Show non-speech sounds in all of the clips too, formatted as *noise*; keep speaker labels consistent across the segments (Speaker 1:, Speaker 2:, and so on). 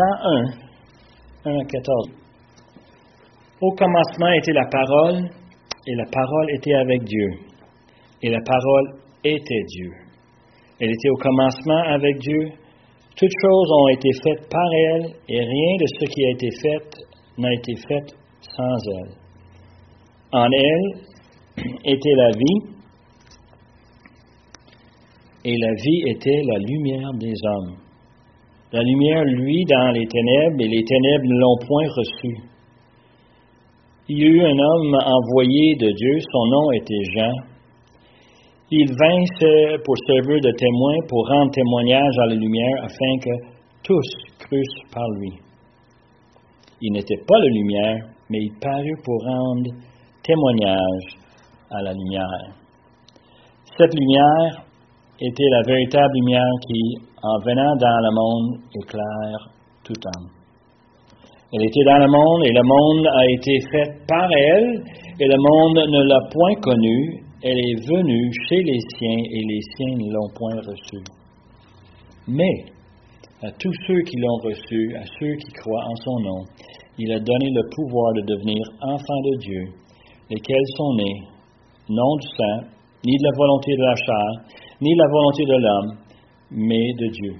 Speaker 1: Jean 1, 1 à 14. Au commencement était la parole, et la parole était avec Dieu, et la parole était Dieu. Elle était au commencement avec Dieu. Toutes choses ont été faites par elle, et rien de ce qui a été fait n'a été fait sans elle. En elle était la vie, et la vie était la lumière des hommes. La lumière, lui, dans les ténèbres, et les ténèbres ne l'ont point reçue. Il y a eu un homme envoyé de Dieu, son nom était Jean. Il vint pour servir de témoin, pour rendre témoignage à la lumière, afin que tous crussent par lui. Il n'était pas la lumière, mais il parut pour rendre témoignage à la lumière. Cette lumière était la véritable lumière qui, en venant dans le monde, éclaire tout homme. Elle était dans le monde et le monde a été fait par elle et le monde ne l'a point connue. Elle est venue chez les siens et les siens ne l'ont point reçue. Mais à tous ceux qui l'ont reçue, à ceux qui croient en son nom, il a donné le pouvoir de devenir enfants de Dieu, lesquels sont nés, non du sang, ni de la volonté de la chair, ni la volonté de l'homme, mais de Dieu.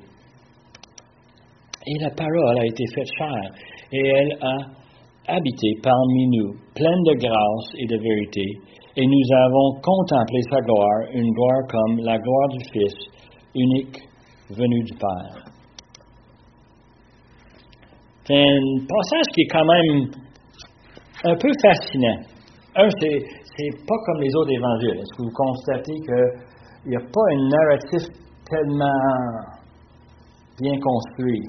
Speaker 1: Et la parole a été faite chair, et elle a habité parmi nous, pleine de grâce et de vérité, et nous avons contemplé sa gloire, une gloire comme la gloire du Fils, unique, venu du Père. C'est un passage qui est quand même un peu fascinant. Un, c'est, pas comme les autres évangiles. Est-ce que vous constatez que il n'y a pas un narratif tellement bien construit.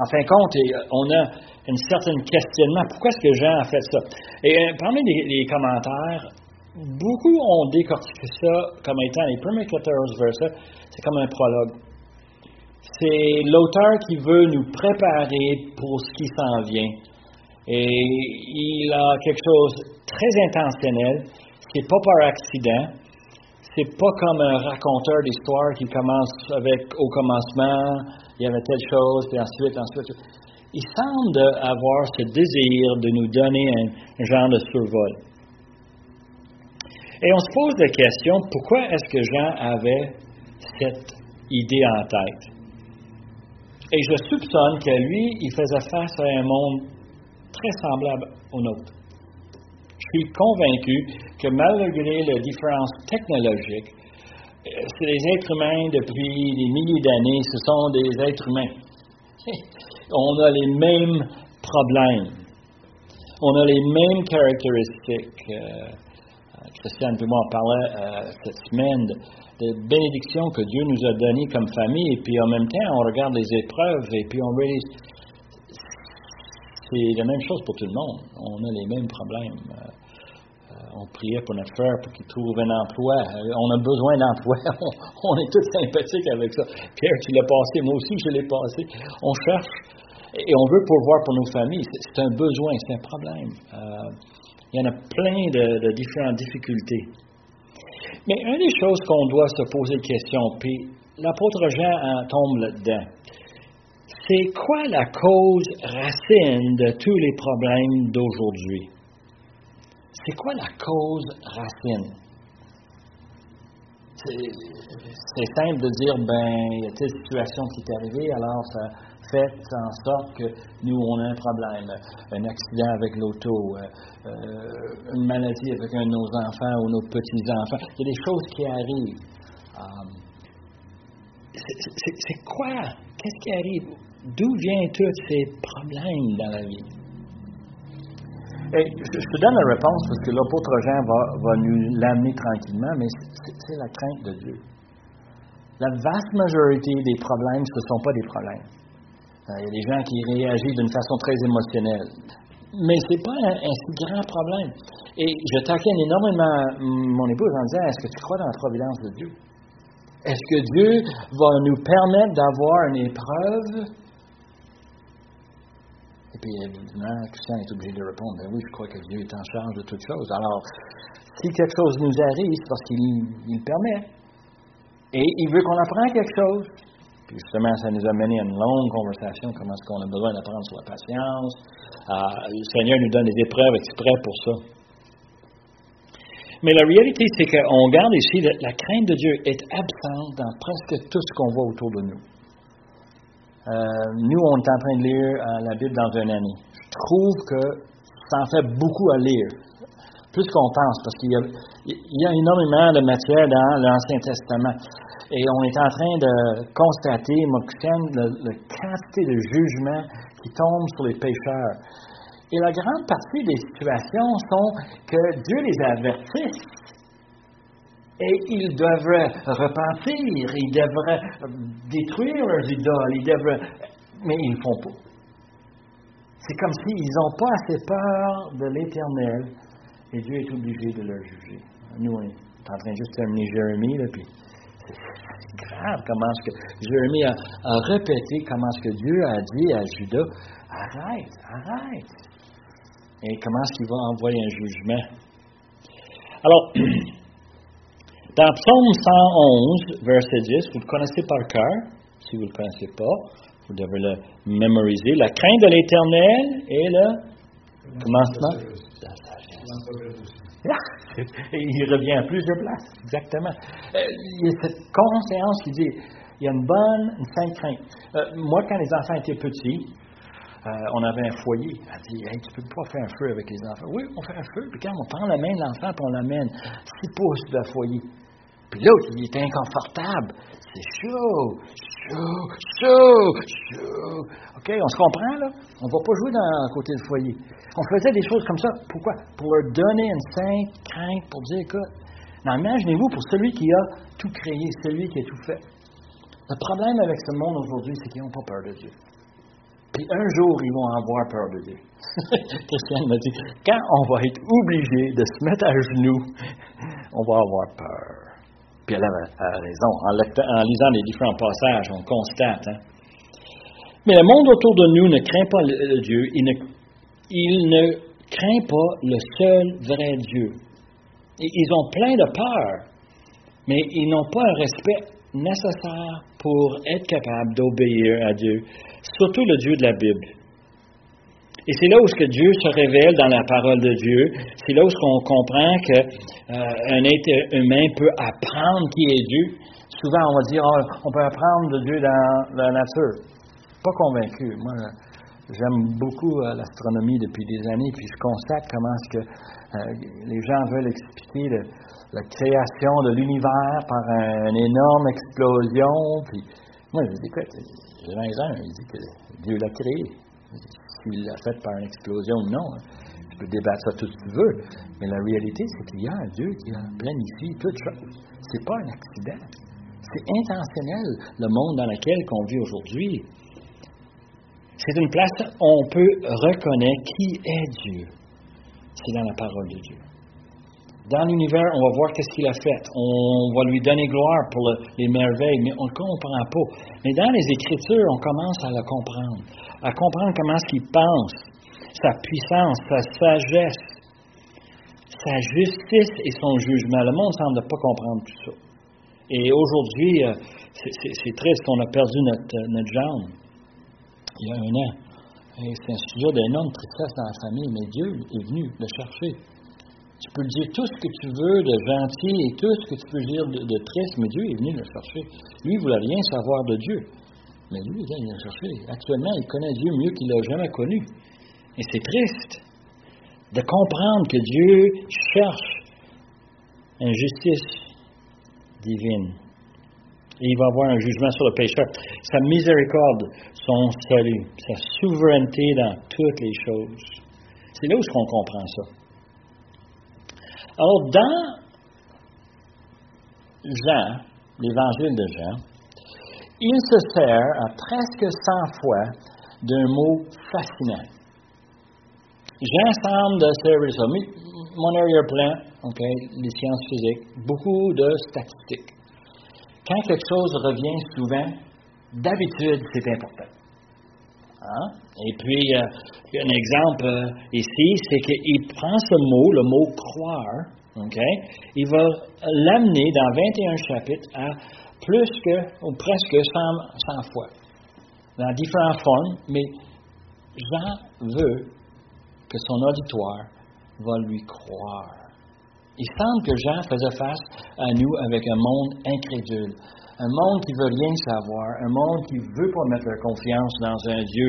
Speaker 1: En fin de compte, on a un certain questionnement. Pourquoi est-ce que Jean a fait ça? Et euh, parmi les, commentaires, beaucoup ont décortiqué ça comme étant les premiers 14 versets, c'est comme un prologue. C'est l'auteur qui veut nous préparer pour ce qui s'en vient. Et il a quelque chose de très intentionnel, n'est pas par accident, c'est pas comme un raconteur d'histoire qui commence avec au commencement, il y avait telle chose, puis ensuite, ensuite. Il semble avoir ce désir de nous donner un, genre de survol. Et on se pose la question, pourquoi est-ce que Jean avait cette idée en tête? Et je soupçonne que lui, il faisait face à un monde très semblable au nôtre. Je suis convaincu que malgré les différences technologiques, euh, c'est les êtres humains depuis des milliers d'années, ce sont des êtres humains. *laughs* On a les mêmes problèmes. On a les mêmes caractéristiques. Euh, Christiane et moi en parlait euh, cette semaine de, bénédictions que Dieu nous a données comme famille, et puis en même temps, on regarde les épreuves, et puis on réalise c'est la même chose pour tout le monde. On a les mêmes problèmes on priait pour notre frère pour qu'il trouve un emploi. Euh, on a besoin d'emploi. *laughs* On, est tous sympathiques avec ça. Pierre, tu l'as passé. Moi aussi, je l'ai passé. On cherche et on veut pourvoir pour nos familles. C'est un besoin, c'est un problème. Euh, il y en a plein de, différentes difficultés. Mais une des choses qu'on doit se poser question, puis l'apôtre Jean tombe là-dedans, c'est quoi la cause racine de tous les problèmes d'aujourd'hui? C'est quoi la cause racine? C'est simple de dire, ben, il y a telle situation qui est arrivée, alors ça fait en sorte que nous, on a un problème. Un accident avec l'auto, euh, euh, une maladie avec un de nos enfants ou nos petits-enfants. Il y a des choses qui arrivent. Um, c'est quoi? Qu'est-ce qui arrive? D'où viennent tous ces problèmes dans la vie? Et je, te donne la réponse parce que l'apôtre Jean va, nous l'amener tranquillement, mais c'est la crainte de Dieu. La vaste majorité des problèmes, ce ne sont pas des problèmes. Euh, il y a des gens qui réagissent d'une façon très émotionnelle. Mais ce n'est pas un, si grand problème. Et je taquine énormément mon épouse en disant Est-ce que tu crois dans la providence de Dieu? Est-ce que Dieu va nous permettre d'avoir une épreuve puis évidemment, Christian est obligé de répondre, ben oui, je crois que Dieu est en charge de toutes choses. Alors, si quelque chose nous arrive, c'est parce qu'il le permet. Et il veut qu'on apprenne quelque chose. Puis justement, ça nous a mené à une longue conversation, comment est-ce qu'on a besoin d'apprendre sur la patience. Euh, le Seigneur nous donne des épreuves exprès pour ça. Mais la réalité, c'est qu'on garde ici, la, la crainte de Dieu est absente dans presque tout ce qu'on voit autour de nous. Euh, nous, on est en train de lire euh, la Bible dans une année. Je trouve que ça en fait beaucoup à lire, plus qu'on pense, parce qu'il y, a énormément de matière dans l'Ancien Testament. Et on est en train de constater, la, la quantité de jugement qui tombe sur les pécheurs. Et la grande partie des situations sont que Dieu les avertisse et ils devraient repentir, ils devraient détruire leurs idoles, ils devraient, mais ils ne font pas. C'est comme s'ils n'ont pas assez peur de l'Éternel et Dieu est obligé de leur juger. Nous, on est en train de juste terminer Jérémie, là, puis c'est grave comment est-ce que Jérémie a, a, répété comment est-ce que Dieu a dit à Judas, arrête, arrête. Et comment est-ce qu'il va envoyer un jugement? Alors, *clears throat* Dans Psaume 111, verset 10, vous le connaissez par cœur. Si vous ne le connaissez pas, vous devez le mémoriser. La crainte de l'Éternel est le commencement. *laughs* Il revient à plusieurs places, exactement. Euh, il y a cette conscience qui dit il y a une bonne, une sainte crainte. Euh, moi, quand les enfants étaient petits, euh, on avait un foyer. Elle dit hey, Tu peux pas faire un feu avec les enfants. Oui, on fait un feu. Puis quand on prend la main de l'enfant et on l'amène six pouces de foyer. Puis l'autre, il est inconfortable. C'est chaud, chaud, chaud, chaud. OK, on se comprend, là? On ne va pas jouer dans côté du foyer. On faisait des choses comme ça. Pourquoi? Pour leur donner une sainte crainte, pour dire, écoute, imaginez-vous pour celui qui a tout créé, celui qui a tout fait. Le problème avec ce monde aujourd'hui, c'est qu'ils n'ont pas peur de Dieu. Puis un jour, ils vont avoir peur de Dieu. *laughs* Christiane m'a dit, quand on va être obligé de se mettre à genoux, *laughs* on va avoir peur. Puis elle a, raison. En, lisant les différents passages, on constate. Hein. Mais le monde autour de nous ne craint pas Dieu. Il ne, il ne craint pas le seul vrai Dieu. Ils ont plein de peur, mais ils n'ont pas un respect nécessaire pour être capable d'obéir à Dieu, surtout le Dieu de la Bible. Et c'est là où ce que Dieu se révèle dans la parole de Dieu. C'est là où on comprend qu'un euh, être humain peut apprendre qui est Dieu. Souvent, on va dire, oh, on peut apprendre de Dieu dans la nature. Pas convaincu. Moi, j'aime beaucoup euh, l'astronomie depuis des années, puis je constate comment est-ce que euh, les gens veulent expliquer la création de l'univers par une énorme explosion. Puis, moi, je dis, écoute, j'ai 20 ans, il dit que Dieu l'a créé s'il l'a fait par une explosion ou non. Tu peux débattre ça tout ce que tu veux, mais la réalité, c'est qu'il y a un Dieu qui a planifié toutes choses. C'est pas un accident. C'est intentionnel, le monde dans lequel on vit aujourd'hui. C'est une place où on peut reconnaître qui est Dieu. C'est dans la parole de Dieu. Dans l'univers, on va voir qu'est-ce qu'il a fait. On va lui donner gloire pour les merveilles, mais on ne comprend pas. Mais dans les Écritures, on commence à le comprendre, à comprendre comment est-ce qu'il pense, sa puissance, sa sagesse, sa justice et son jugement. Le monde semble pas comprendre tout ça. Et aujourd'hui, euh, c'est triste, on a perdu notre, notre jambe il y a un an. C'est un sujet d'énorme tristesse dans la famille, mais Dieu est venu le chercher. Tu peux dire tout ce que tu veux de gentil et tout ce que tu peux dire de, triste, mais Dieu est venu le chercher. Lui, il ne voulait rien savoir de Dieu. Mais lui, il vient le chercher. Actuellement, il connaît Dieu mieux qu'il l'a jamais connu. Et c'est triste de comprendre que Dieu cherche une justice divine. Et il va avoir un jugement sur le pécheur. Sa miséricorde, son salut, sa souveraineté dans toutes les choses. C'est là où on comprend ça. Alors, dans Jean, l'évangile de Jean, il se sert à presque 100 fois d'un mot fascinant. Jean semble de servir ça. Mon arrière-plan, OK, les sciences physiques, beaucoup de statistiques. Quand quelque chose revient souvent, d'habitude, c'est important. Hein? Et puis, euh, un exemple euh, ici, c'est qu'il prend ce mot, le mot croire? Il va l'amener dans 21 chapitres à plus que, ou presque 100, 100 fois, dans différentes formes, mais Jean veut que son auditoire va lui croire. Il semble que Jean faisait face à nous avec un monde incrédule, un monde qui veut rien savoir, un monde qui veut pas mettre leur confiance dans un Dieu,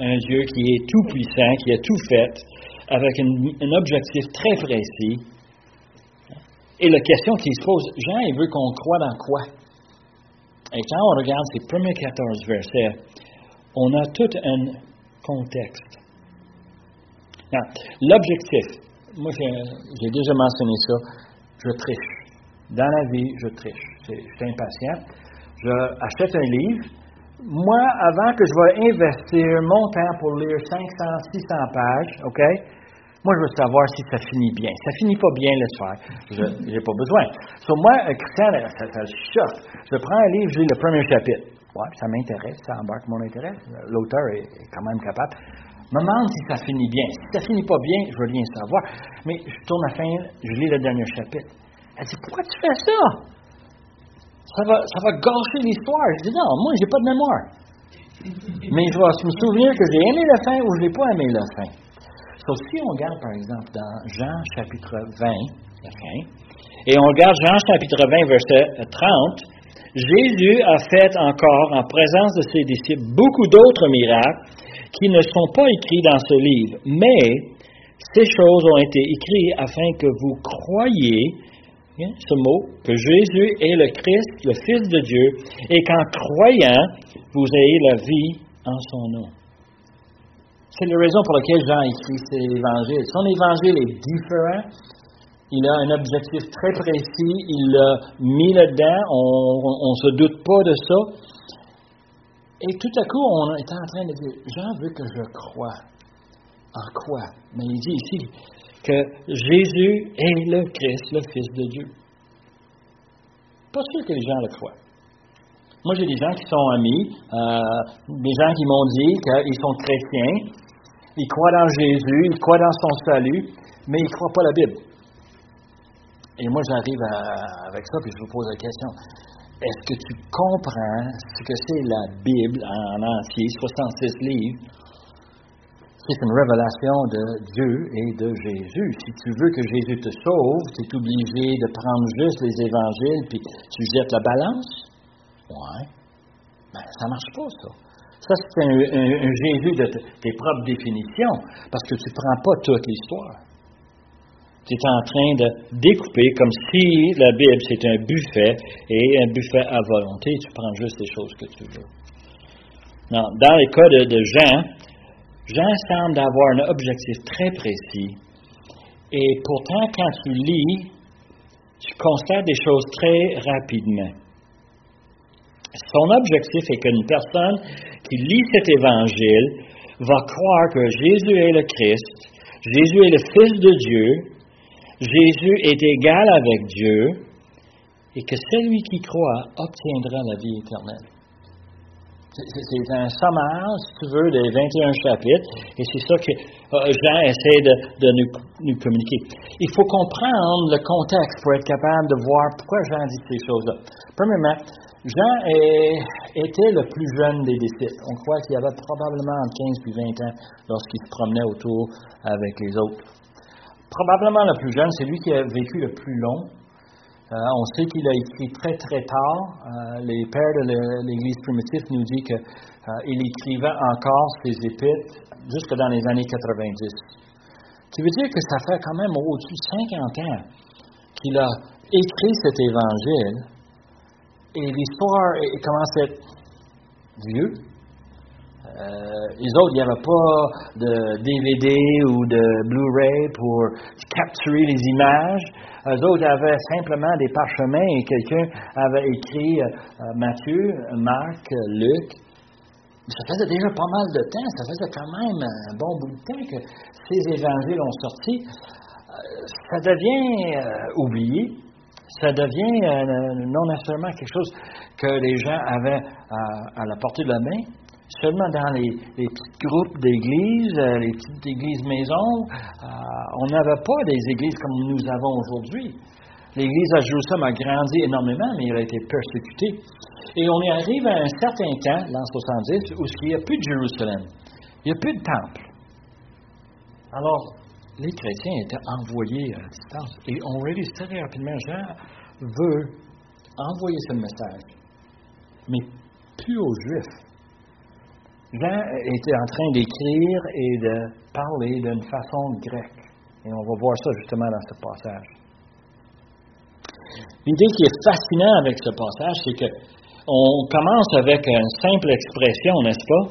Speaker 1: un Dieu qui est tout puissant, qui a tout fait, avec un objectif très précis. Et la question qui se pose, Jean, il veut qu'on croit dans quoi? Et quand on regarde ces premiers 14 versets, on a tout un contexte. L'objectif, moi j'ai déjà mentionné ça, je triche. Dans la vie, je triche. Je suis impatient. J'achète un livre. Moi, avant que je vais investir mon temps pour lire 500, 600 pages, OK? Moi, je veux savoir si ça finit bien. Ça finit pas bien, laisse faire. Je n'ai pas besoin. Moi, Christian, ça, ça choque. Je prends un livre, je lis le premier chapitre. Ouais, ça m'intéresse, ça embarque mon intérêt. L'auteur est, quand même capable. Me demande si ça finit bien. Si ça finit pas bien, je veux rien savoir. Mais je tourne à fin, je lis le dernier chapitre. Elle dit, pourquoi tu fais ça? Ça va, ça va gâcher l'histoire. Je dis, non, moi, j'ai pas de mémoire. Mais je vais me souvenir que j'ai aimé la fin ou je n'ai pas aimé la fin. Sauf si on regarde, par exemple, dans Jean chapitre 20, la fin, et on regarde Jean chapitre 20, verset 30, Jésus a fait encore, en présence de ses disciples, beaucoup d'autres miracles qui ne sont pas écrits dans ce livre. Mais ces choses ont été écrites afin que vous croyiez, hein, ce mot, que Jésus est le Christ, le Fils de Dieu, et qu'en croyant, vous ayez la vie en son nom. C'est la raison pour laquelle Jean écrit cet évangile. Son évangile est différent. Il a un objectif très précis. Il l'a mis là-dedans. On ne se doute pas de ça. Et tout à coup, on est en train de dire, Jean veut que je croie. En quoi? Mais il dit ici que Jésus est le Christ, le Fils de Dieu. Pas sûr que les gens le croient. Moi, j'ai des gens qui sont amis, euh, des gens qui m'ont dit qu'ils sont chrétiens, ils croient dans Jésus, ils croient dans son salut, mais ils ne croient pas la Bible. Et moi, j'arrive avec ça, puis je vous pose la question. Est-ce que tu comprends ce que c'est la Bible en entier, 66 livres? C'est une révélation de Dieu et de Jésus. Si tu veux que Jésus te sauve, tu es obligé de prendre juste les évangiles puis tu jettes la balance? Ouais. Ben, ça marche pas, ça. Ça, c'est un, Jésus de tes propres définitions, parce que tu ne prends pas toute l'histoire tu es en train de découper comme si la Bible c'est un buffet et un buffet à volonté, tu prends juste les choses que tu veux. Non, dans le cas de, Jean, Jean semble avoir un objectif très précis et pourtant quand tu lis, tu constates des choses très rapidement. Son objectif est qu'une personne qui lit cet évangile va croire que Jésus est le Christ, Jésus est le Fils de Dieu, Jésus est égal avec Dieu et que celui qui croit obtiendra la vie éternelle. C'est un sommage, si tu veux, des 21 chapitres, et c'est ça que euh, Jean essaie de, nous, communiquer. Il faut comprendre le contexte pour être capable de voir pourquoi Jean dit ces choses-là. Premièrement, Jean était le plus jeune des disciples. On croit qu'il avait probablement entre 15 et 20 ans lorsqu'il se promenait autour avec les autres probablement le plus jeune, c'est lui qui a vécu le plus long. Euh, on sait qu'il a écrit très très tard. Euh, les pères de l'Église primitive nous disent qu'il euh, écrivait encore ses épîtres jusque dans les années 90. Ce qui veut dire que ça fait quand même au-dessus de 50 ans qu'il a écrit cet évangile et l'histoire commence à être vieux, les autres, il n'y avait pas de DVD ou de Blu-ray pour capturer les images. Les autres avaient simplement des parchemins et quelqu'un avait écrit euh, Matthieu, Marc, Luc. Ça faisait déjà pas mal de temps, ça faisait quand même un bon bout de temps que ces évangiles ont sorti. Euh, ça devient oublié, ça devient non nécessairement quelque chose que les gens avaient à la portée de la main seulement dans les, petits groupes d'églises, euh, les petites églises maisons. Euh, on n'avait pas des églises comme nous avons aujourd'hui. L'Église à Jérusalem a grandi énormément, mais elle a été persécutée. Et on y arrive à un certain temps, l'an 70, où il n'y a plus de Jérusalem. Il n'y a plus de temple. Alors, les chrétiens étaient envoyés à distance. Et on réalise très rapidement, Jean veut envoyer ce message, mais plus aux Juifs. Jean était en train d'écrire et de parler d'une façon grecque. Et on va voir ça justement dans ce passage. L'idée qui est fascinante avec ce passage, c'est que on commence avec une simple expression, n'est-ce pas?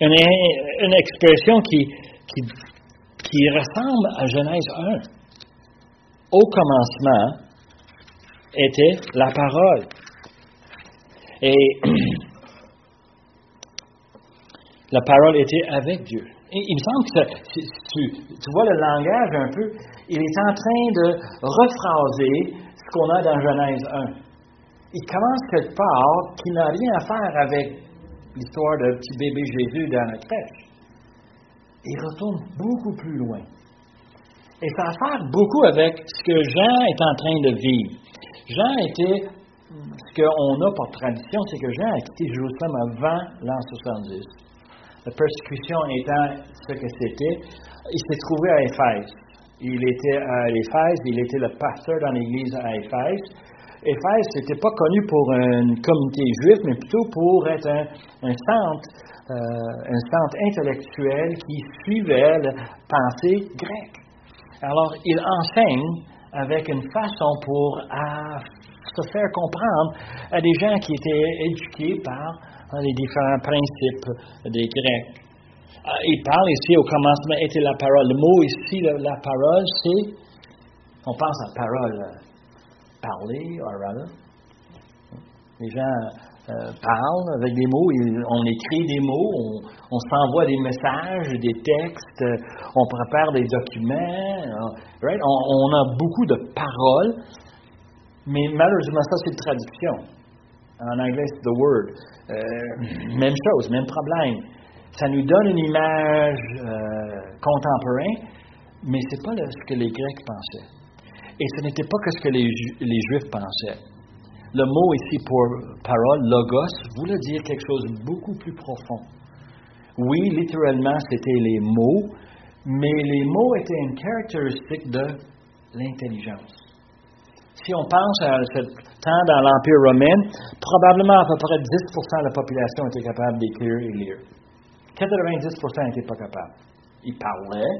Speaker 1: Une, expression qui, qui, qui ressemble à Genèse 1. Au commencement était la parole. Et *clears throat* la parole était avec Dieu. Et il me semble que tu, tu, vois le langage un peu, il est en train de rephraser ce qu'on a dans Genèse 1. Il commence quelque part qui n'a rien à faire avec l'histoire de petit bébé Jésus dans la crèche. Il retourne beaucoup plus loin. Et ça a à faire beaucoup avec ce que Jean est en train de vivre. Jean était, ce qu'on a par tradition, c'est que Jean a quitté Jérusalem avant l'an 70. La persécution étant ce que c'était, il s'est trouvé à Éphèse. Il était à Éphèse, il était le pasteur dans l'église à Éphèse. Éphèse, n'était pas connu pour une communauté juive, mais plutôt pour être un, euh, un centre intellectuel qui suivait la pensée grecque. Alors, il enseigne avec une façon pour se faire comprendre à des gens qui étaient éduqués par hein, les différents principes des Grecs. Euh, il parle ici au commencement était la parole. Le mot ici, la, parole, c'est, on pense à parole, parler, or rather. Les gens euh, parlent avec des mots, on écrit des mots, on, s'envoie des messages, des textes, on prépare des documents. Right? On, a beaucoup de paroles, mais malheureusement, ça, c'est traduction. En anglais, c'est the word. Euh, même chose, même problème. Ça nous donne une image euh, contemporaine, mais ce n'est pas ce que les Grecs pensaient. Et ce n'était pas que ce que les, les Juifs pensaient. Le mot ici pour parole, logos, voulait dire quelque chose de beaucoup plus profond. Oui, littéralement, c'était les mots, mais les mots étaient une caractéristique de l'intelligence. Si on pense à ce temps dans l'Empire romain, probablement à peu près 10% de la population était capable d'écrire et lire. 90% n'étaient pas capables. Ils parlaient,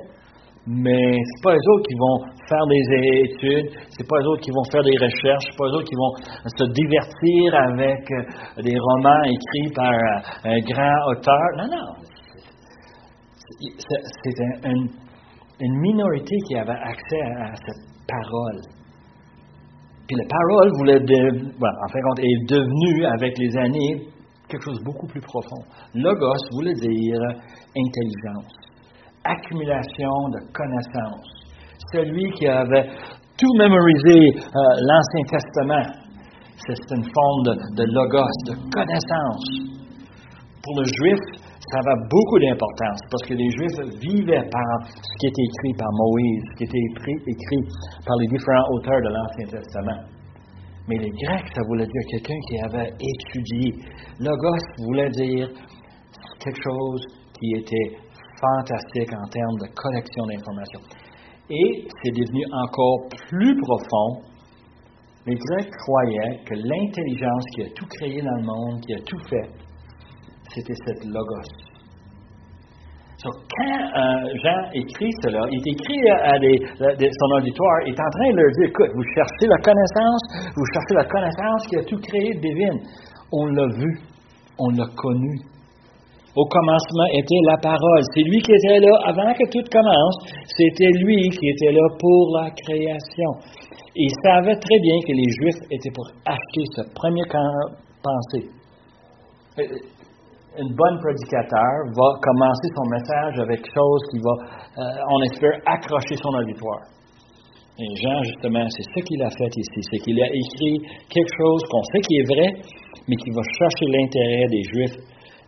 Speaker 1: mais c'est pas les autres qui vont faire des études, c'est pas les autres qui vont faire des recherches, c'est pas les autres qui vont se divertir avec euh, des romans écrits par euh, un grand auteur. Non, non. C'est une minorité qui avait accès à, cette parole. Puis la parole est devenue avec les années quelque chose de beaucoup plus profond. Logos voulait dire intelligence accumulation de connaissances. Celui qui avait tout mémorisé euh, l'Ancien Testament, c'est une forme de, logos, de connaissance. Pour le juif, ça avait beaucoup d'importance parce que les Juifs vivaient par ce qui était écrit par Moïse, ce qui était écrit, par les différents auteurs de l'Ancien Testament. Mais les Grecs, ça voulait dire quelqu'un qui avait étudié. Logos voulait dire quelque chose qui était fantastique en termes de collection d'informations. Et c'est devenu encore plus profond. Les Grecs croyaient que l'intelligence qui a tout créé dans le monde, qui a tout fait, c'était cette logos. Donc, quand euh, Jean écrit cela, il écrit à, son auditoire, il est en train de leur dire, écoute, vous cherchez la connaissance, vous cherchez la connaissance qui a tout créé divine. On l'a vu, on l'a connu, au commencement était la parole. C'est lui qui était là avant que tout commence. C'était lui qui était là pour la création. Il savait très bien que les Juifs étaient pour acheter ce premier pensée. Euh, une bonne prédicateur va commencer son message avec quelque chose qui va, euh, on espère, accrocher son auditoire. Et Jean, justement, c'est ce qu'il a fait ici. C'est qu'il a écrit quelque chose qu'on sait qui est vrai, mais qui va chercher l'intérêt des Juifs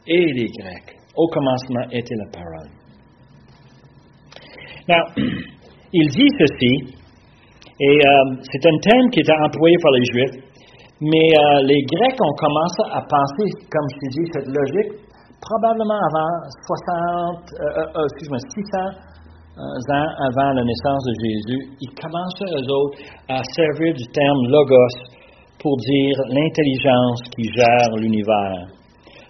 Speaker 1: et les Grecs. Au commencement était la parole. Now, *clears throat* il dit ceci, Et c'est un thème qui était employé par les Juifs, mais les Grecs ont commencé à penser, comme je t'ai dit, cette logique, probablement avant 60, excuse-moi, 600 ans avant la naissance de Jésus, ils commençaient, eux autres, à servir du terme logos pour dire l'intelligence qui gère l'univers,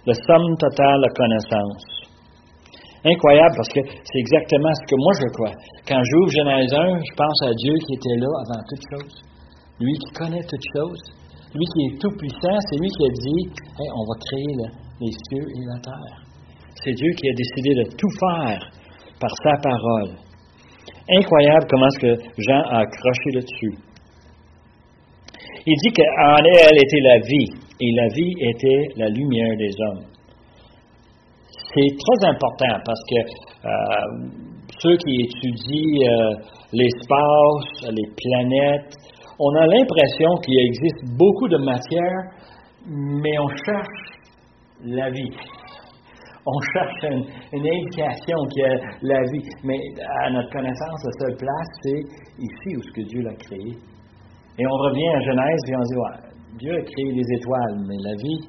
Speaker 1: la somme totale de connaissance. Incroyable parce que c'est exactement ce que moi je crois. Quand j'ouvre Genèse 1, je pense à Dieu qui était là avant toute chose. Lui qui connaît toutes choses. Lui qui est tout puissant, c'est lui qui a dit on va créer les cieux et la terre. C'est Dieu qui a décidé de tout faire par sa parole. Incroyable comment est-ce que Jean a accroché là-dessus. Il dit qu'en elle était la vie, et la vie était la lumière des hommes. C'est très important parce que euh, ceux qui étudient euh, l'espace, les planètes, on a l'impression qu'il existe beaucoup de matière, mais on cherche la vie on cherche une, indication qui est la vie. Mais à notre connaissance, la seule place, c'est ici où ce que Dieu l'a créé. Et on revient à Genèse et on dit, ouais, Dieu a créé les étoiles, mais la vie,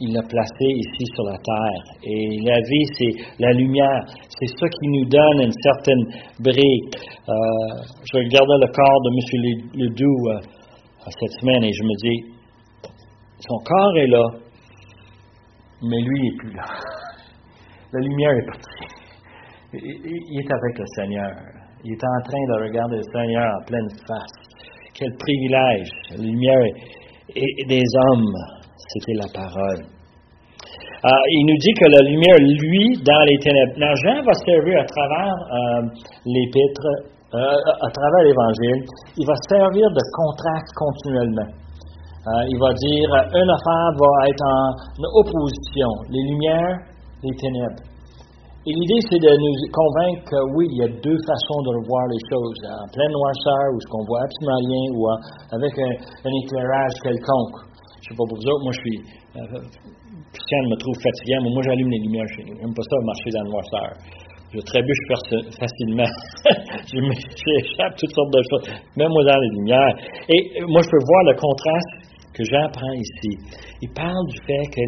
Speaker 1: il l'a placée ici sur la terre. Et la vie, c'est la lumière. C'est ça qui nous donne une certaine brique. Euh, je regardais le corps de M. Ledoux euh, cette semaine et je me dis, son corps est là, mais lui n'est plus là. *laughs* La lumière est partie. Il est avec le Seigneur. Il est en train de regarder le Seigneur en pleine face. Quel privilège. La lumière est, des hommes, c'était la parole. Ah, il nous dit que la lumière, lui, dans les ténèbres. Now, Jean va servir à travers euh, l'épître, euh, à travers l'Évangile, il va servir de contraste continuellement. Euh, il va dire, une affaire va être en opposition. Les lumières les ténèbres. Et l'idée, c'est de nous convaincre que oui, il y a deux façons de voir les choses. En pleine noirceur, où ce qu'on voit absolument rien, ou avec un, éclairage quelconque. Je ne sais pas pour vous autres, moi je suis. Euh, Christiane me trouve fatiguant, mais moi j'allume les lumières chez nous. J'aime pas ça marcher dans le noirceur. Je trébuche facilement. *laughs* *laughs* J'échappe toutes sortes de choses, même moi dans les lumières. Et euh, moi, je peux voir le contraste que j'apprends ici. Il parle du fait que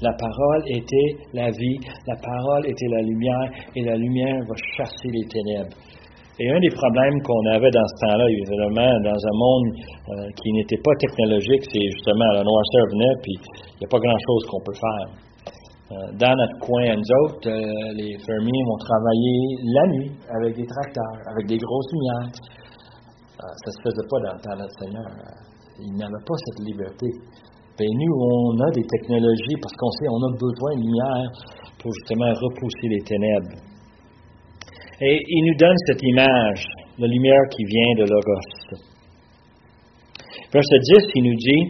Speaker 1: la parole était la vie, la parole était la lumière, et la lumière va chasser les ténèbres. Et un des problèmes qu'on avait dans ce temps-là, évidemment, dans un monde euh, qui n'était pas technologique, c'est justement la noirceur venait, puis il n'y a pas grand-chose qu'on peut faire. Euh, dans notre coin, nous autres, euh, les fermiers vont travailler la nuit avec des tracteurs, avec des grosses lumières. ça ne se faisait pas dans le temps de notre Seigneur. Il n'avait pas cette liberté. Ben, nous, on a des technologies parce qu'on sait qu'on a besoin de lumière pour justement repousser les ténèbres. Et il nous donne cette image, la lumière qui vient de Logos. Verset 10, il nous dit,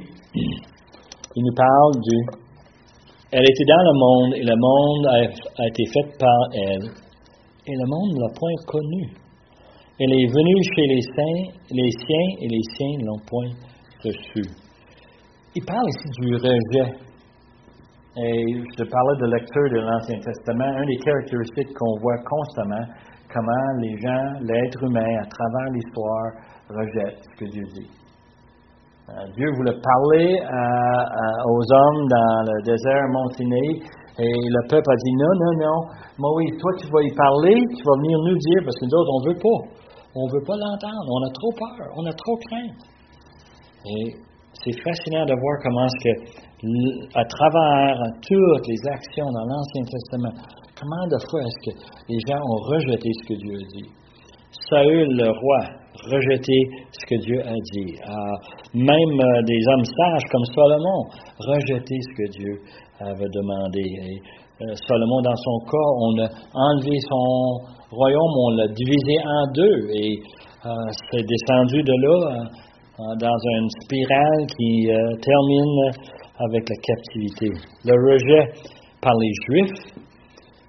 Speaker 1: il nous parle du Elle était dans le monde et le monde a, été fait par elle, et le monde ne l'a point connue. Elle est venue chez les saints, les siens, et les siens ne l'ont point il parle ici du rejet. Et je parlais de lecture de l'Ancien Testament. Une des caractéristiques qu'on voit constamment, comment les gens, l'être humain, à travers l'histoire, rejette ce que Dieu dit. Euh, Dieu voulait parler aux hommes dans le désert Montiné, et le peuple a dit non, non, non, Moïse, toi tu vas y parler, tu vas venir nous dire, parce que nous autres, on ne veut pas. On ne veut pas l'entendre, on a trop peur, on a trop crainte. Et c'est fascinant de voir comment à travers toutes les actions dans l'Ancien Testament, comment de fois est-ce que les gens ont rejeté ce que Dieu a dit? Saül, le roi, rejeté ce que Dieu a dit. Ah, même euh, des hommes sages comme Salomon, rejeté ce que Dieu avait demandé. Et, euh, Salomon, dans son cas, on a enlevé son royaume, on l'a divisé en deux. Et euh, c'est descendu de là Hein, dans une spirale qui termine avec la captivité. Le rejet par les Juifs,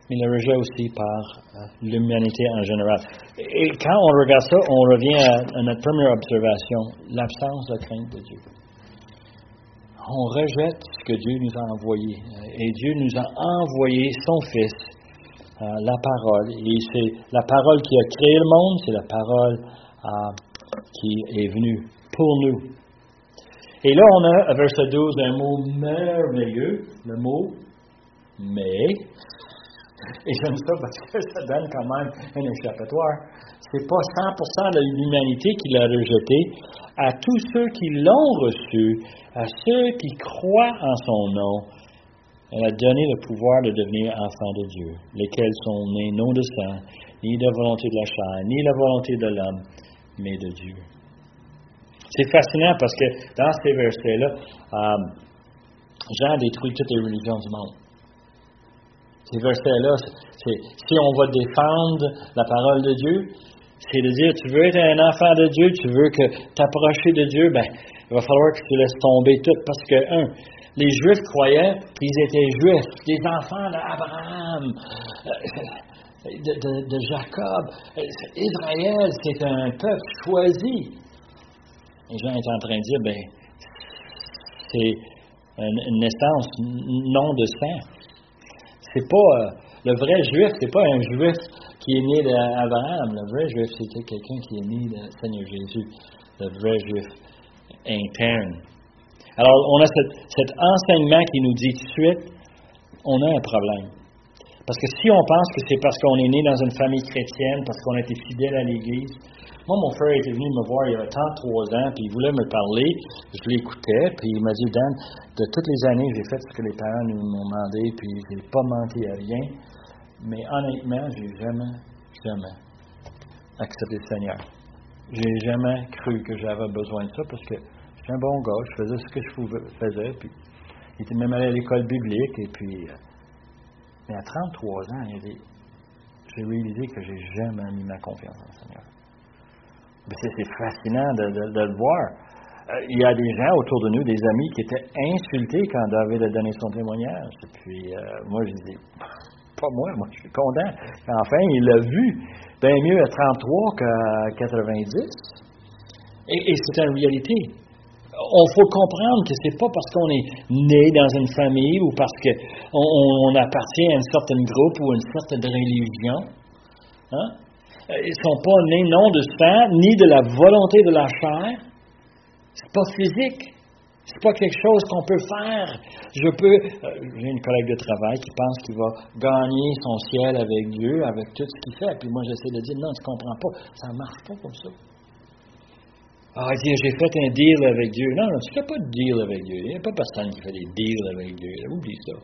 Speaker 1: mais le rejet aussi par euh, l'humanité en général. Et quand on regarde ça, on revient à, notre première observation, l'absence de crainte de Dieu. On rejette ce que Dieu nous a envoyé. Et Dieu nous a envoyé son Fils, euh, la parole. Et c'est la parole qui a créé le monde, c'est la parole qui est venu pour nous. Et là, on a, à verset 12, un mot merveilleux, le mot mais. Et j'aime ça parce que ça donne quand même un échappatoire. C'est pas 100% de l'humanité qui l'a rejeté. À tous ceux qui l'ont reçu, à ceux qui croient en son nom, elle a donné le pouvoir de devenir enfants de Dieu, lesquels sont nés non de sang, ni de volonté de la chair, ni de la volonté de l'homme, mais de Dieu. C'est fascinant parce que dans ces versets-là, euh, Jean détruit toutes les religions du monde. Ces versets-là, c'est si on va défendre la parole de Dieu, c'est de dire, tu veux être un enfant de Dieu, tu veux que t'approcher de Dieu, ben, il va falloir que tu laisses tomber tout parce que, un, les Juifs croyaient qu'ils étaient Juifs, des enfants d'Abraham, euh, de, Jacob. Israël, c'est un peuple choisi. Les gens étaient en train de dire, ben, c'est une naissance non de sang. C'est pas euh, le vrai juif, c'est pas un juif qui est né d'Abraham. Le vrai juif, c'était quelqu'un qui est né du Seigneur Jésus, le vrai juif interne. Alors, on a cet enseignement qui nous dit tout de suite, on a un problème. Parce que si on pense que c'est parce qu'on est né dans une famille chrétienne, parce qu'on a été fidèle à l'Église, moi, mon frère était venu me voir il y a 33 ans, puis il voulait me parler. Je l'écoutais, puis il m'a dit, Dan, de toutes les années, j'ai fait ce que les parents nous m'ont demandé, puis je n'ai pas manqué à rien. Mais honnêtement, j'ai jamais, jamais accepté le Seigneur. J'ai jamais cru que j'avais besoin de ça parce que j'étais un bon gars, je faisais ce que je faisais, puis il était même allé à l'école biblique, et puis. Mais à 33 ans, j'ai réalisé que j'ai jamais mis ma confiance en le Seigneur. C'est fascinant de, le voir. Euh, il y a des gens autour de nous, des amis, qui étaient insultés quand David a donné son témoignage. Et puis, euh, moi, je dis, pas moi, moi, je suis content. Enfin, il l'a vu. Bien mieux à 33 qu'à 90. Et, c'est une réalité. On faut comprendre que c'est pas parce qu'on est né dans une famille ou parce qu'on on appartient à un certain groupe ou à une certaine religion. Hein? Ils ne sont pas nés non de sang, ni de la volonté de la chair. C'est pas physique. C'est pas quelque chose qu'on peut faire. Je peux. Euh, j'ai une collègue de travail qui pense qu'il va gagner son ciel avec Dieu, avec tout ce qu'il fait. Puis moi, j'essaie de dire non, tu comprends pas. Ça ne marche pas comme ça. Ah, j'ai fait un deal avec Dieu. Non, non, tu ne fais pas de deal avec Dieu. Il n'y a pas personne qui fait des deals avec Dieu. Oublie ça.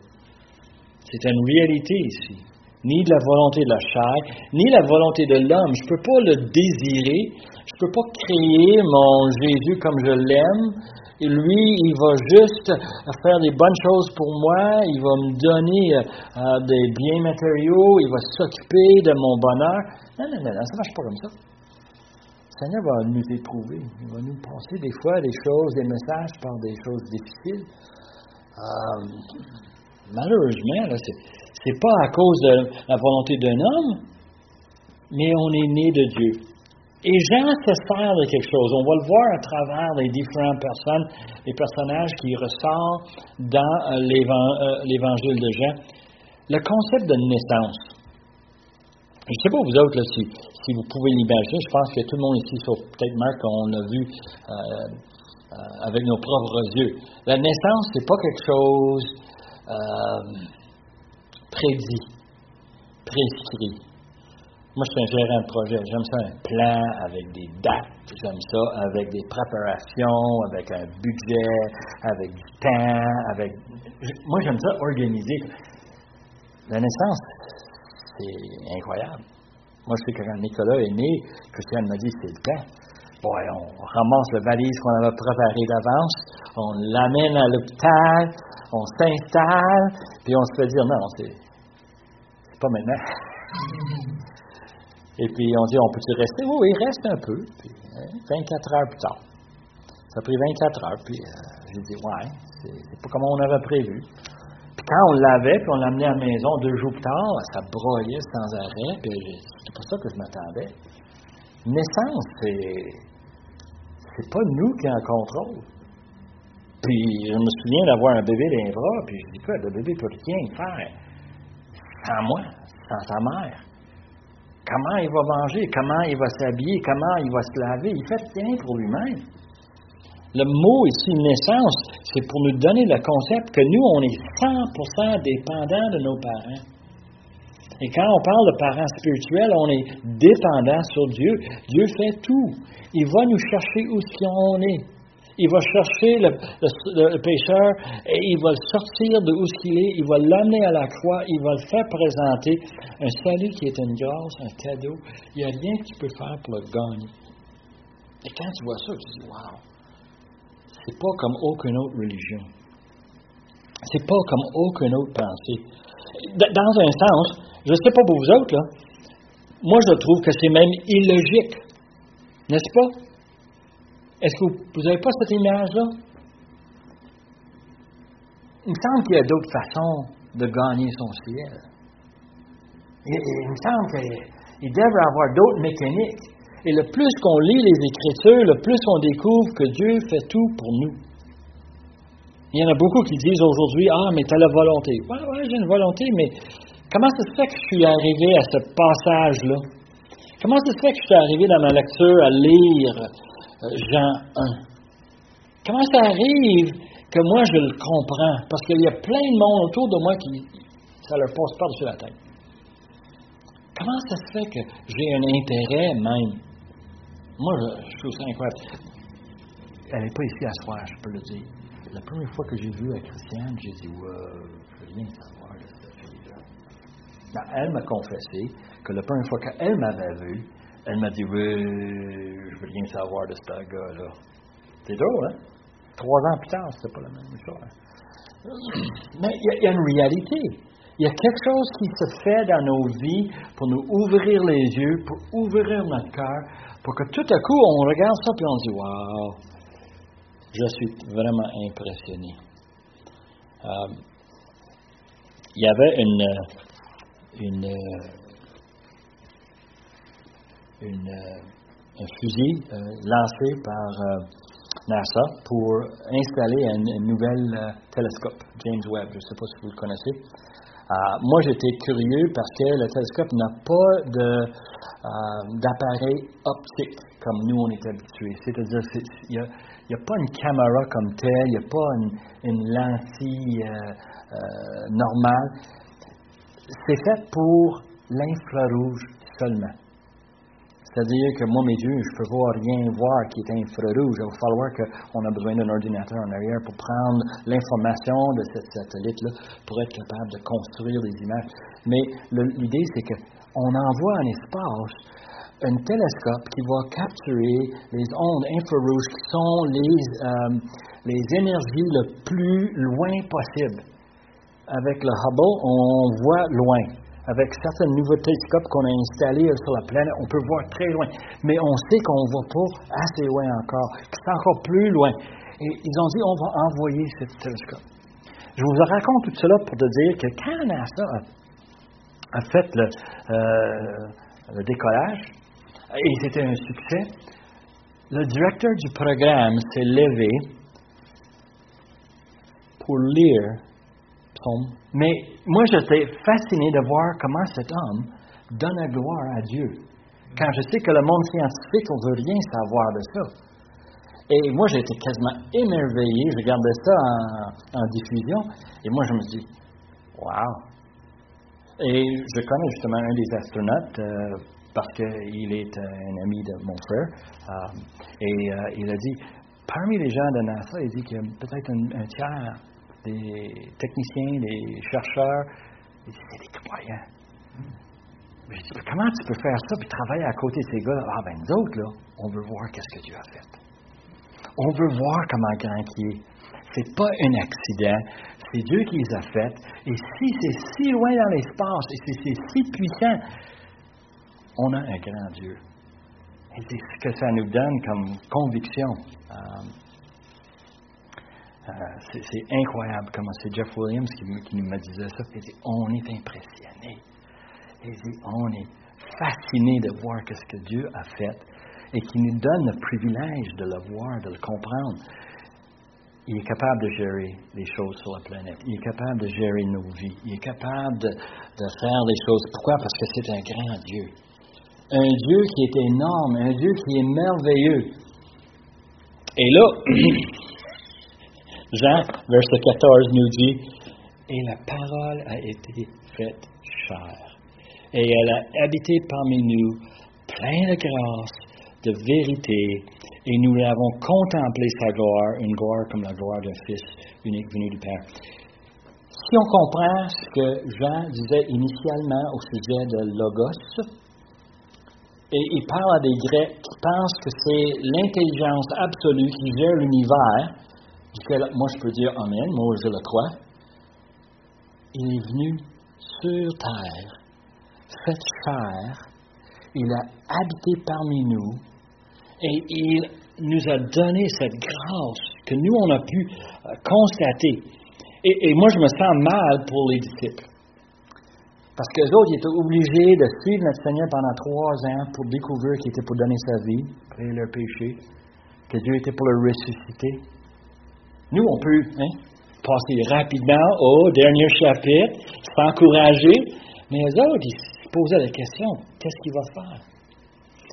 Speaker 1: C'est une réalité ici ni de la volonté de la chair, ni la volonté de l'homme. Je ne peux pas le désirer. Je ne peux pas créer mon Jésus comme je l'aime. Et lui, il va juste faire des bonnes choses pour moi. Il va me donner euh, des biens matériaux. Il va s'occuper de mon bonheur. Non, non, non, ça ne marche pas comme ça. Seigneur va nous éprouver. Il va nous passer des fois des choses, des messages par des choses difficiles. Euh, malheureusement, c'est n'est pas à cause de la volonté d'un homme, mais on est né de Dieu. Et Jean se sert de quelque chose. On va le voir à travers les différentes personnes, les personnages qui ressortent dans euh, euh, l'évangile de Jean. Le concept de naissance. Je ne sais pas vous autres si, vous pouvez l'imaginer. Je pense que tout le monde ici, sauf peut-être Marc, on l'a vu euh, avec nos propres yeux. La naissance, c'est pas quelque chose prédit, prescrit. Moi, je suis un gérant de projet. J'aime ça un plan avec des dates. J'aime ça avec des préparations, avec un budget, avec du temps, avec. Moi, j'aime ça organiser. La naissance, c'est incroyable. Moi, je sais que quand Nicolas est né, Christiane m'a dit c'est le temps. Bon, on ramasse le valise qu'on avait préparé d'avance, on l'amène à l'hôpital, on s'installe, puis on se fait dire non, c'est pas maintenant. Et puis on dit, on peut-y rester? Oui, oui, reste un peu. Puis, 24 hein, heures plus tard. Ça a pris 24 heures, puis euh, j'ai dit, ouais, c'est pas comme on avait prévu. Quand on l'avait, puis on l'amenait à la maison deux jours plus tard, ça broyait sans arrêt, puis c'est pas ça que je m'attendais. Naissance, c'est. C'est pas nous qui en contrôle. Puis je me souviens d'avoir un bébé dans les bras, puis je dis, quoi, le bébé peut rien faire sans moi, sans sa mère. comment il va manger, comment il va s'habiller, comment il va se laver? Il fait rien pour lui-même. Le mot ici, naissance, c'est pour nous donner le concept que nous, on est 100% dépendants de nos parents. Et quand on parle de parents spirituels, on est dépendant sur Dieu. Dieu fait tout. Il va nous chercher où on est. Il va chercher le, pécheur et il va le sortir de où il est. Il va l'amener à la croix. Il va le faire présenter. Un salut qui est une grâce, un cadeau. Il n'y a rien que tu peux faire pour le gagner. Et quand tu vois ça, tu dis, wow, c'est pas comme aucune autre religion. C'est pas comme aucune autre pensée. Dans un sens, je ne sais pas pour vous autres, là, moi je trouve que c'est même illogique. N'est-ce pas? Est-ce que vous n'avez pas cette image-là? Il me semble qu'il y a d'autres façons de gagner son ciel. Il, il me semble qu'il devrait avoir d'autres mécaniques. Et le plus qu'on lit les Écritures, le plus on découvre que Dieu fait tout pour nous. Il y en a beaucoup qui disent aujourd'hui Ah, mais tu as la volonté. Oui, ouais, j'ai une volonté, mais comment ça se fait que je suis arrivé à ce passage-là? Comment ça se fait que je suis arrivé dans ma lecture à lire euh, Jean 1? Comment ça arrive que moi je le comprends? Parce qu'il y a plein de monde autour de moi qui ça leur passe par-dessus la tête. Comment ça se fait que j'ai un intérêt même? Moi, je, trouve ça incroyable. Elle n'est pas ici à soir, je peux le dire. La première fois que j'ai vu la Christiane, j'ai dit, wow, je veux rien savoir de cette fille-là. Ben, elle m'a confessé que la première fois qu'elle m'avait vu, elle m'a dit, oui, je veux rien savoir de ce gars-là. C'est drôle, hein? Trois ans plus tard, c'était pas la même chose. Mais il y, a une réalité. Il y a quelque chose qui se fait dans nos vies pour nous ouvrir les yeux, pour ouvrir notre cœur, pour que tout à coup, on regarde ça et on dit Waouh, je suis vraiment impressionné. Euh, il y avait une, une, un fusil euh, lancé par euh, NASA pour installer un, nouvel télescope, James Webb. Je ne sais pas si vous le connaissez. Euh, moi, j'étais curieux parce que le télescope n'a pas euh, d'appareil optique comme nous, on est habitués. C'est-à-dire, il n'y a, pas une caméra comme telle, il n'y a pas une, lentille euh, normale. C'est fait pour l'infrarouge seulement. C'est-à-dire que moi, mes yeux, je ne peux voir rien voir qui est infrarouge. Il va falloir qu'on a besoin d'un ordinateur en arrière pour prendre l'information de ce satellite-là pour être capable de construire des images. Mais l'idée, c'est qu'on envoie en espace un télescope qui va capturer les ondes infrarouges qui sont les, euh, les énergies le plus loin possible. Avec le Hubble, on voit loin avec certains nouveaux télescopes qu'on a installés sur la planète, on peut voir très loin. Mais on sait qu'on ne va pas assez loin encore, c'est encore plus loin. Et ils ont dit, on va envoyer ce télescope. Je vous raconte tout cela pour te dire que quand NASA a, fait le, euh, le décollage, et c'était un succès, le directeur du programme s'est levé pour lire mais moi, j'étais fasciné de voir comment cet homme donne la gloire à Dieu. Quand je sais que le monde scientifique, on ne veut rien savoir de ça. Et moi, j'étais quasiment émerveillé. Je regardais ça en, diffusion. Et moi, je me dis, wow! Et je connais justement un des astronautes euh, parce qu'il est un ami de mon frère. Euh, et euh, il a dit, parmi les gens de NASA, il dit qu'il y a peut-être un tiers des techniciens, des chercheurs. c'est des croyants. Je dis, comment tu peux faire ça et travailler à côté de ces gars-là? Ah, ben, nous autres, là, on veut voir qu'est-ce que Dieu a fait. On veut voir comment grand qui est. C'est pas un accident, c'est Dieu qui les a faites. Et si c'est si loin dans l'espace et si c'est si puissant, on a un grand Dieu. Et c'est ce que ça nous donne comme conviction. Euh, euh, c'est incroyable comment c'est Jeff Williams qui, nous disait ça. Il dit On est impressionné. Il dit On est fasciné de voir ce que Dieu a fait et qui nous donne le privilège de le voir, de le comprendre. Il est capable de gérer les choses sur la planète. Il est capable de gérer nos vies. Il est capable de, faire des choses. Pourquoi? Parce que c'est un grand Dieu. un Dieu qui est énorme, un Dieu qui est merveilleux. Et là, *clears throat* Jean, verset 14, nous dit, et la parole a été faite chair, et elle a habité parmi nous, plein de grâce, de vérité, et nous l'avons contemplé sa gloire, une gloire comme la gloire d'un Fils unique venu du Père. Si on comprend ce que Jean disait initialement au sujet de Logos, et il parle à des Grecs qui pensent que c'est l'intelligence absolue qui gère l'univers, duquel moi je peux dire Amen, moi je le crois. Il est venu sur terre, fait chair, il a habité parmi nous et il nous a donné cette grâce que nous on a pu euh, constater. Et, moi je me sens mal pour les disciples. Parce que les autres, ils étaient obligés de suivre notre Seigneur pendant trois ans pour découvrir qu'il était pour donner sa vie, après leur péché, que Dieu était pour le ressusciter. Nous, on peut hein, passer rapidement au dernier chapitre, s'encourager, mais les autres, ils se posaient la question, qu'est-ce qu'il va faire?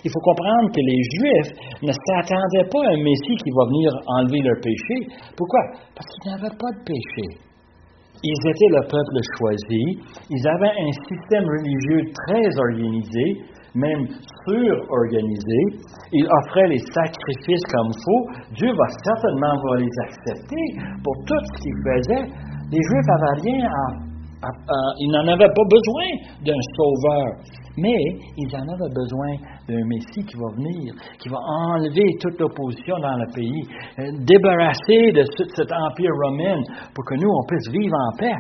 Speaker 1: Il faut comprendre que les Juifs ne s'attendaient pas à un Messie qui va venir enlever leur péché. Pourquoi? Parce qu'ils n'avaient pas de péché. Ils étaient le peuple choisi. Ils avaient un système religieux très organisé, même surorganisé. Ils offraient les sacrifices comme il faut. Dieu va certainement les accepter pour tout ce qu'ils faisaient. Les Juifs n'avaient rien Ils n'en avaient pas besoin d'un sauveur. Mais ils en avaient besoin d'un Messie qui va venir, qui va enlever toute l'opposition dans le pays, euh, débarrasser de cet empire romain pour que nous, on puisse vivre en paix.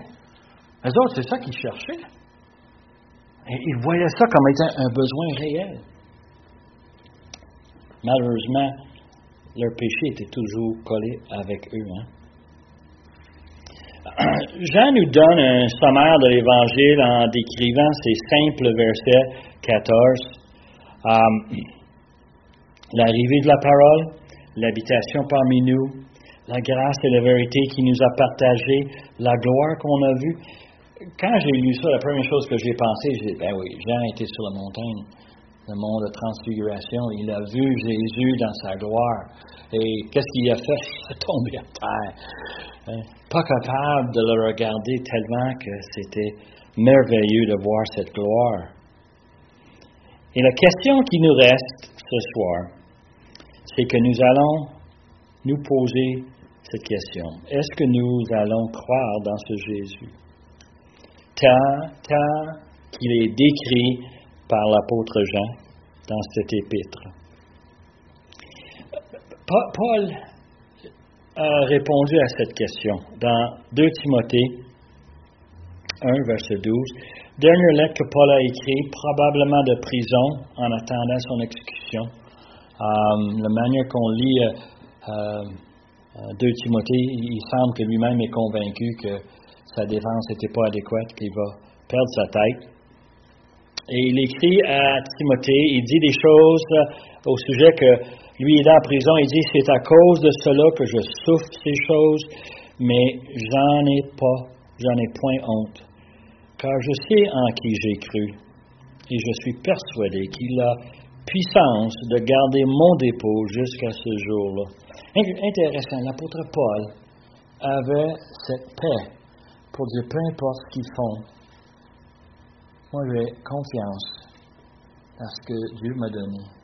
Speaker 1: Les autres, c'est ça qu'ils cherchaient. Ils voyaient ça comme étant un besoin réel. Malheureusement, leur péché était toujours collé avec eux. Hein. *clears throat* Jean nous donne un sommaire de l'Évangile en décrivant ces simples versets 14. Um, l'arrivée de la parole, l'habitation parmi nous, la grâce et la vérité qui nous a partagé, la gloire qu'on a vue. Quand j'ai lu ça, la première chose que j'ai pensé, j'ai dit, ben oui, Jean était sur la montagne, le monde de transfiguration, il a vu Jésus dans sa gloire. Et qu'est-ce qu'il a fait? *laughs* Il est tombé à terre. Hein? Pas capable de le regarder tellement que c'était merveilleux de voir cette gloire. Et la question qui nous reste ce soir, c'est que nous allons nous poser cette question. Est-ce que nous allons croire dans ce Jésus? Tant, tant qu'il est décrit par l'apôtre Jean dans cette épître. Paul a répondu à cette question dans 2 Timothée 1, verset 12. Dernière lettre que Paul a écrite, probablement de prison, en attendant son exécution. Euh, la manière qu'on lit 2 euh, euh, Timothée, il semble que lui-même est convaincu que sa défense n'était pas adéquate, qu'il va perdre sa tête. Et il écrit à Timothée, il dit des choses au sujet que lui, est en prison, il dit, c'est à cause de cela que je souffre ces choses, mais j'en ai pas, j'en ai point honte, car je sais en qui j'ai cru, et je suis persuadé qu'il a puissance de garder mon dépôt jusqu'à ce jour-là. Intéressant, l'apôtre Paul avait cette paix pour dire peu importe ce qu'ils font, moi j'ai confiance dans ce que Dieu m'a donné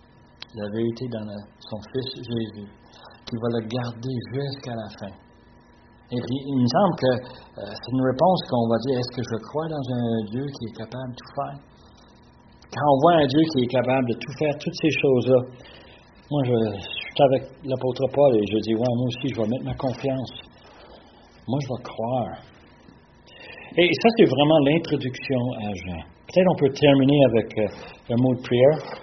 Speaker 1: la vérité dans son Fils Jésus, qui va le garder jusqu'à la fin. Et puis, il me semble que euh, c'est une réponse qu'on va dire, est-ce que je crois dans un Dieu qui est capable de tout faire? Quand on voit un Dieu qui est capable de tout faire, toutes ces choses-là, moi, je, suis avec l'apôtre Paul et je dis, ouais, moi aussi, je vais mettre ma confiance. Moi, je vais croire. Et ça, c'est vraiment l'introduction à Jean. Peut-être on peut terminer avec euh, un mot de prière.